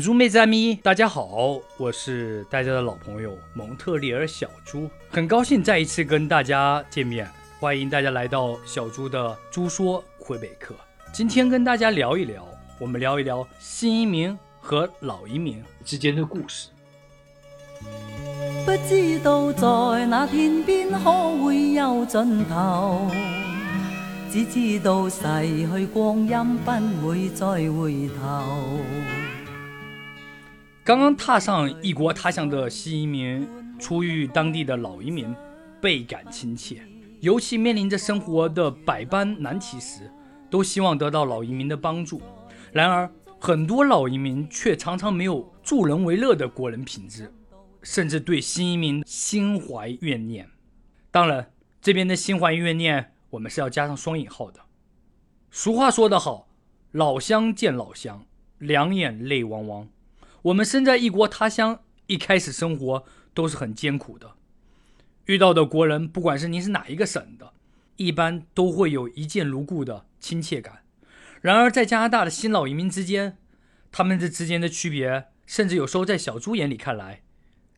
猪妹子咪，大家好，我是大家的老朋友蒙特利尔小猪，很高兴再一次跟大家见面，欢迎大家来到小猪的猪说魁北克。今天跟大家聊一聊，我们聊一聊新移民和老移民之间的故事。不知道在那天边可会有尽头，只知道逝去光阴不会再回头。刚刚踏上异国他乡的新移民，初遇当地的老移民，倍感亲切。尤其面临着生活的百般难题时，都希望得到老移民的帮助。然而，很多老移民却常常没有助人为乐的国人品质。甚至对新移民心怀怨念，当然，这边的心怀怨念，我们是要加上双引号的。俗话说得好，老乡见老乡，两眼泪汪汪。我们身在异国他乡，一开始生活都是很艰苦的。遇到的国人，不管是您是哪一个省的，一般都会有一见如故的亲切感。然而，在加拿大的新老移民之间，他们这之间的区别，甚至有时候在小猪眼里看来。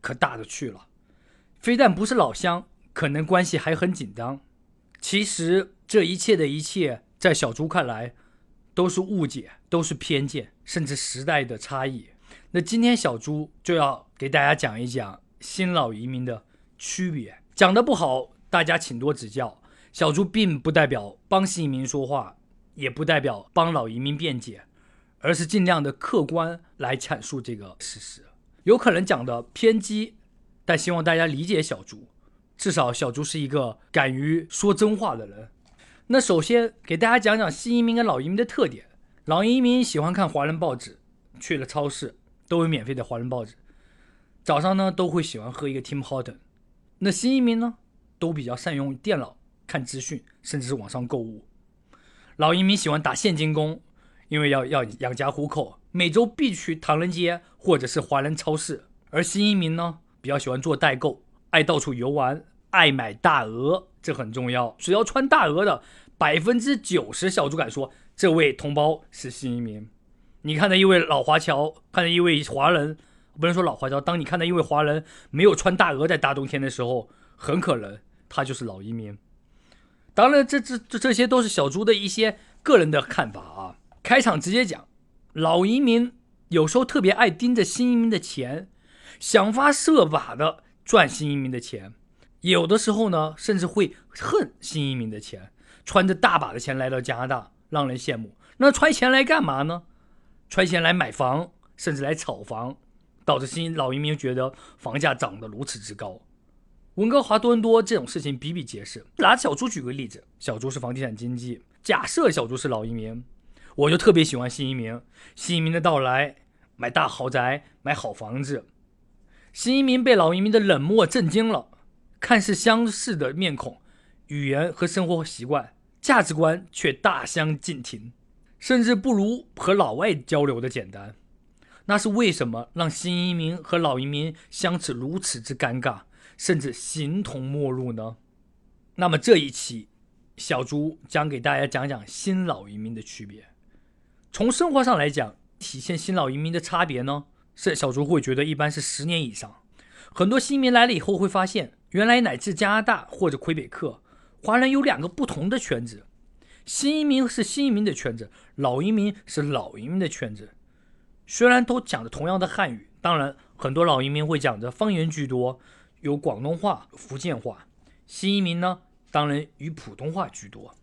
可大的去了，非但不是老乡，可能关系还很紧张。其实这一切的一切，在小猪看来，都是误解，都是偏见，甚至时代的差异。那今天小猪就要给大家讲一讲新老移民的区别。讲的不好，大家请多指教。小猪并不代表帮新移民说话，也不代表帮老移民辩解，而是尽量的客观来阐述这个事实。有可能讲的偏激，但希望大家理解小猪。至少小猪是一个敢于说真话的人。那首先给大家讲讲新移民跟老移民的特点。老移民喜欢看华人报纸，去了超市都有免费的华人报纸。早上呢都会喜欢喝一个 Tim Horton。那新移民呢都比较善用电脑看资讯，甚至是网上购物。老移民喜欢打现金工，因为要要养家糊口。每周必去唐人街或者是华人超市，而新移民呢比较喜欢做代购，爱到处游玩，爱买大鹅，这很重要。只要穿大鹅的，百分之九十小猪敢说，这位同胞是新移民。你看到一位老华侨，看到一位华人，不能说老华侨，当你看到一位华人没有穿大鹅在大冬天的时候，很可能他就是老移民。当然，这这这这些都是小猪的一些个人的看法啊。开场直接讲。老移民有时候特别爱盯着新移民的钱，想方设法的赚新移民的钱。有的时候呢，甚至会恨新移民的钱，穿着大把的钱来到加拿大，让人羡慕。那揣钱来干嘛呢？揣钱来买房，甚至来炒房，导致新老移民觉得房价涨得如此之高。温哥华、多伦多这种事情比比皆是。拿小猪举个例子，小猪是房地产经纪，假设小猪是老移民。我就特别喜欢新移民，新移民的到来，买大豪宅，买好房子。新移民被老移民的冷漠震惊了，看似相似的面孔，语言和生活习惯、价值观却大相径庭，甚至不如和老外交流的简单。那是为什么让新移民和老移民相处如此之尴尬，甚至形同陌路呢？那么这一期，小猪将给大家讲讲新老移民的区别。从生活上来讲，体现新老移民的差别呢，是小猪会觉得一般是十年以上。很多新移民来了以后会发现，原来乃至加拿大或者魁北克，华人有两个不同的圈子。新移民是新移民的圈子，老移民是老移民的圈子。虽然都讲着同样的汉语，当然很多老移民会讲着方言居多，有广东话、福建话。新移民呢，当然以普通话居多。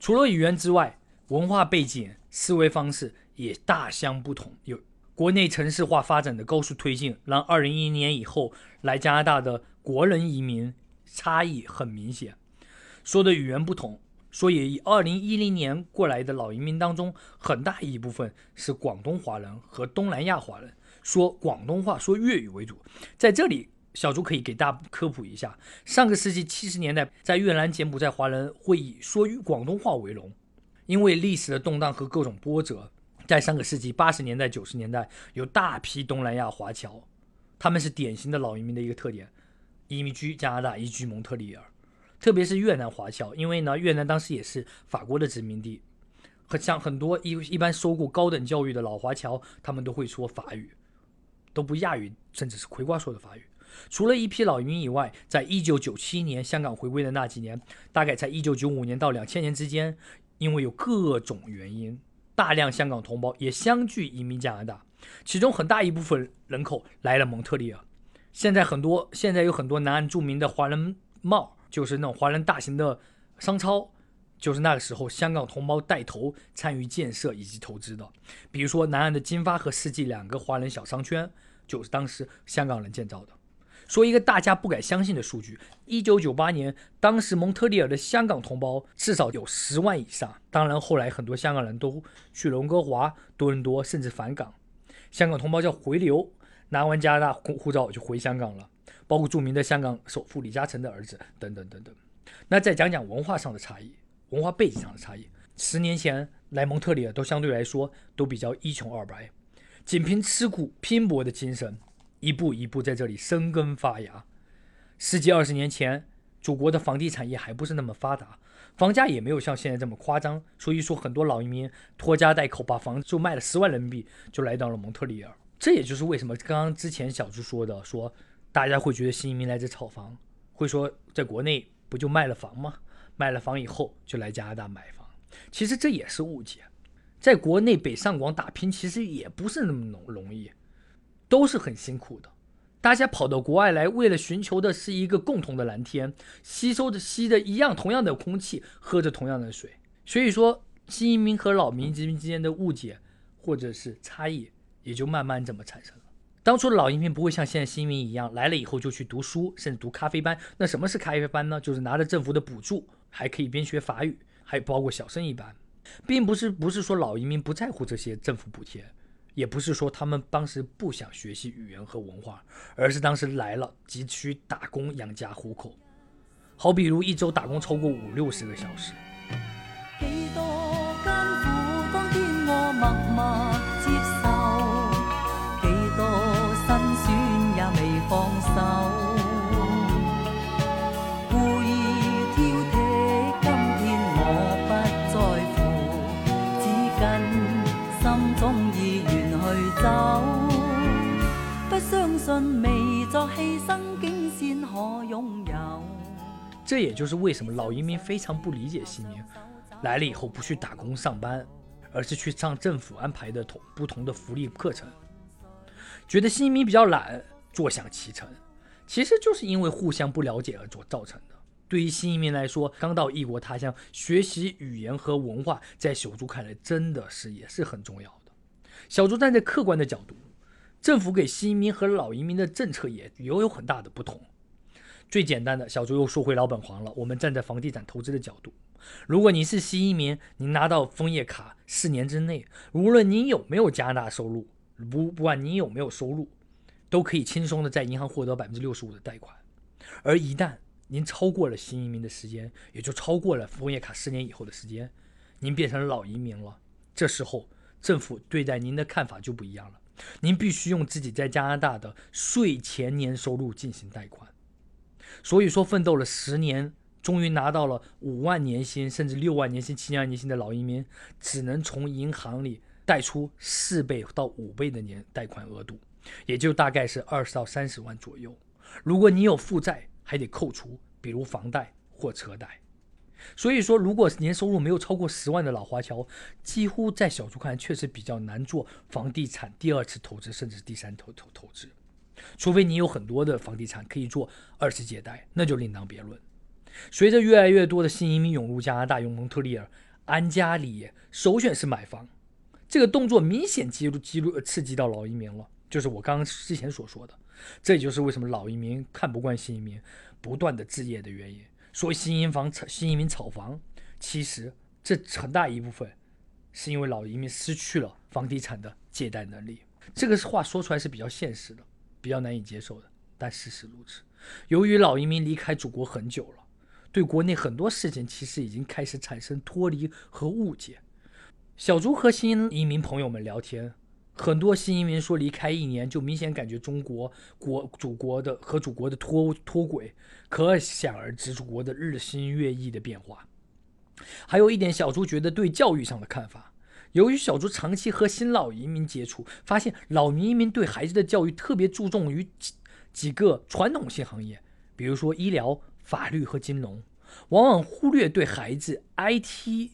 除了语言之外，文化背景。思维方式也大相不同。有国内城市化发展的高速推进，让二零一一年以后来加拿大的国人移民差异很明显。说的语言不同，所以二零一零年过来的老移民当中，很大一部分是广东华人和东南亚华人，说广东话、说粤语为主。在这里，小朱可以给大家科普一下：上个世纪七十年代，在越南、柬埔寨，华人会以说广东话为荣。因为历史的动荡和各种波折，在上个世纪八十年代、九十年代，有大批东南亚华侨，他们是典型的老移民的一个特点，移民居加拿大，移居蒙特利尔，特别是越南华侨，因为呢，越南当时也是法国的殖民地，和像很多一一般受过高等教育的老华侨，他们都会说法语，都不亚于甚至是葵瓜说的法语。除了一批老移民以外，在一九九七年香港回归的那几年，大概在一九九五年到两千年之间，因为有各种原因，大量香港同胞也相继移民加拿大，其中很大一部分人口来了蒙特利尔。现在很多现在有很多南岸著名的华人帽，就是那种华人大型的商超，就是那个时候香港同胞带头参与建设以及投资的。比如说南岸的金发和世纪两个华人小商圈，就是当时香港人建造的。说一个大家不敢相信的数据：一九九八年，当时蒙特利尔的香港同胞至少有十万以上。当然，后来很多香港人都去了温哥华、多伦多，甚至返港。香港同胞叫回流，拿完加拿大护照就回香港了。包括著名的香港首富李嘉诚的儿子等等等等。那再讲讲文化上的差异、文化背景上的差异。十年前来蒙特利尔都相对来说都比较一穷二白，仅凭吃苦拼搏的精神。一步一步在这里生根发芽。十几二十年前，祖国的房地产业还不是那么发达，房价也没有像现在这么夸张。所以说，很多老移民拖家带口把房子就卖了十万人民币，就来到了蒙特利尔。这也就是为什么刚刚之前小朱说的，说大家会觉得新移民来这炒房，会说在国内不就卖了房吗？卖了房以后就来加拿大买房。其实这也是误解，在国内北上广打拼，其实也不是那么容容易。都是很辛苦的，大家跑到国外来，为了寻求的是一个共同的蓝天，吸收的吸的一样同样的空气，喝着同样的水。所以说，新移民和老民之之间的误解或者是差异，也就慢慢这么产生了。当初的老移民不会像现在新移民一样，来了以后就去读书，甚至读咖啡班。那什么是咖啡班呢？就是拿着政府的补助，还可以边学法语，还包括小生意班，并不是不是说老移民不在乎这些政府补贴。也不是说他们当时不想学习语言和文化，而是当时来了急需打工养家糊口。好比如一周打工超过五六十个小时。这也就是为什么老移民非常不理解新移民来了以后不去打工上班，而是去上政府安排的同不同的福利课程，觉得新移民比较懒，坐享其成，其实就是因为互相不了解而做造成的。对于新移民来说，刚到异国他乡，学习语言和文化，在小朱看来真的是也是很重要的。小朱站在客观的角度。政府给新移民和老移民的政策也也有很大的不同。最简单的小朱又说回老本行了。我们站在房地产投资的角度，如果您是新移民，您拿到枫叶卡，四年之内，无论您有没有加拿大收入，不不管您有没有收入，都可以轻松的在银行获得百分之六十五的贷款。而一旦您超过了新移民的时间，也就超过了枫叶卡四年以后的时间，您变成老移民了。这时候政府对待您的看法就不一样了。您必须用自己在加拿大的税前年收入进行贷款，所以说奋斗了十年，终于拿到了五万年薪甚至六万年薪、七万年薪的老移民，只能从银行里贷出四倍到五倍的年贷款额度，也就大概是二十到三十万左右。如果你有负债，还得扣除，比如房贷或车贷。所以说，如果年收入没有超过十万的老华侨，几乎在小朱看来确实比较难做房地产第二次投资，甚至第三投投投资。除非你有很多的房地产可以做二次借贷，那就另当别论。随着越来越多的新移民涌入加拿大，用蒙特利尔、安加里，首选是买房。这个动作明显激怒激怒刺激到老移民了，就是我刚刚之前所说的，这也就是为什么老移民看不惯新移民不断的置业的原因。说新移民房炒新移民炒房，其实这很大一部分是因为老移民失去了房地产的借贷能力。这个话说出来是比较现实的，比较难以接受的，但事实如此。由于老移民离开祖国很久了，对国内很多事情其实已经开始产生脱离和误解。小朱和新移民朋友们聊天。很多新移民说离开一年就明显感觉中国国祖国的和祖国的脱脱轨，可想而知祖国的日新月异的变化。还有一点，小猪觉得对教育上的看法。由于小猪长期和新老移民接触，发现老移民对孩子的教育特别注重于几几个传统性行业，比如说医疗、法律和金融，往往忽略对孩子 IT、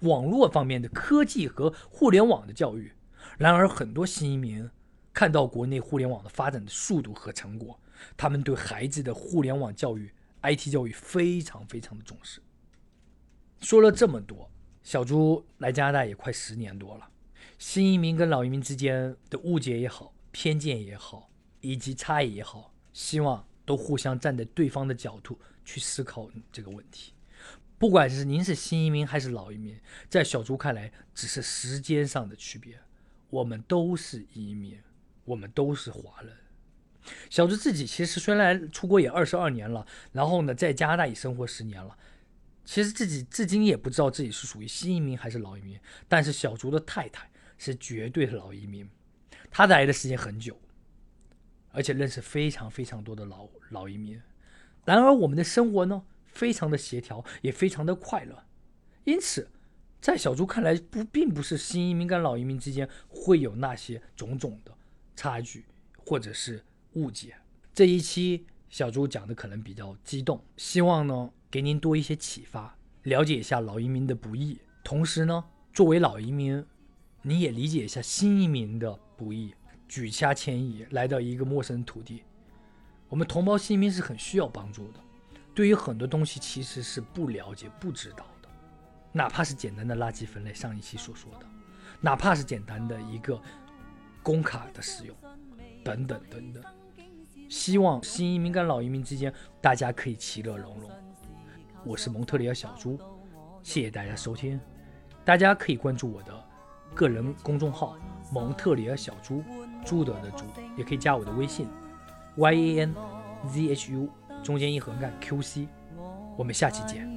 网络方面的科技和互联网的教育。然而，很多新移民看到国内互联网的发展的速度和成果，他们对孩子的互联网教育、IT 教育非常非常的重视。说了这么多。小猪来加拿大也快十年多了，新移民跟老移民之间的误解也好、偏见也好，以及差异也好，希望都互相站在对方的角度去思考这个问题。不管是您是新移民还是老移民，在小猪看来只是时间上的区别，我们都是移民，我们都是华人。小猪自己其实虽然出国也二十二年了，然后呢在加拿大也生活十年了。其实自己至今也不知道自己是属于新移民还是老移民，但是小竹的太太是绝对的老移民，她来的时间很久，而且认识非常非常多的老老移民。然而我们的生活呢，非常的协调，也非常的快乐。因此，在小竹看来，不并不是新移民跟老移民之间会有那些种种的差距或者是误解。这一期小朱讲的可能比较激动，希望呢。给您多一些启发，了解一下老移民的不易。同时呢，作为老移民，你也理解一下新移民的不易。举家迁移来到一个陌生土地，我们同胞新移民是很需要帮助的。对于很多东西其实是不了解、不知道的，哪怕是简单的垃圾分类，上一期所说的，哪怕是简单的一个工卡的使用，等等等等。希望新移民跟老移民之间，大家可以其乐融融。我是蒙特利尔小猪，谢谢大家收听。大家可以关注我的个人公众号“蒙特利尔小猪”，朱德的猪，也可以加我的微信 y a n z h u 中间一横杠 q c。我们下期见。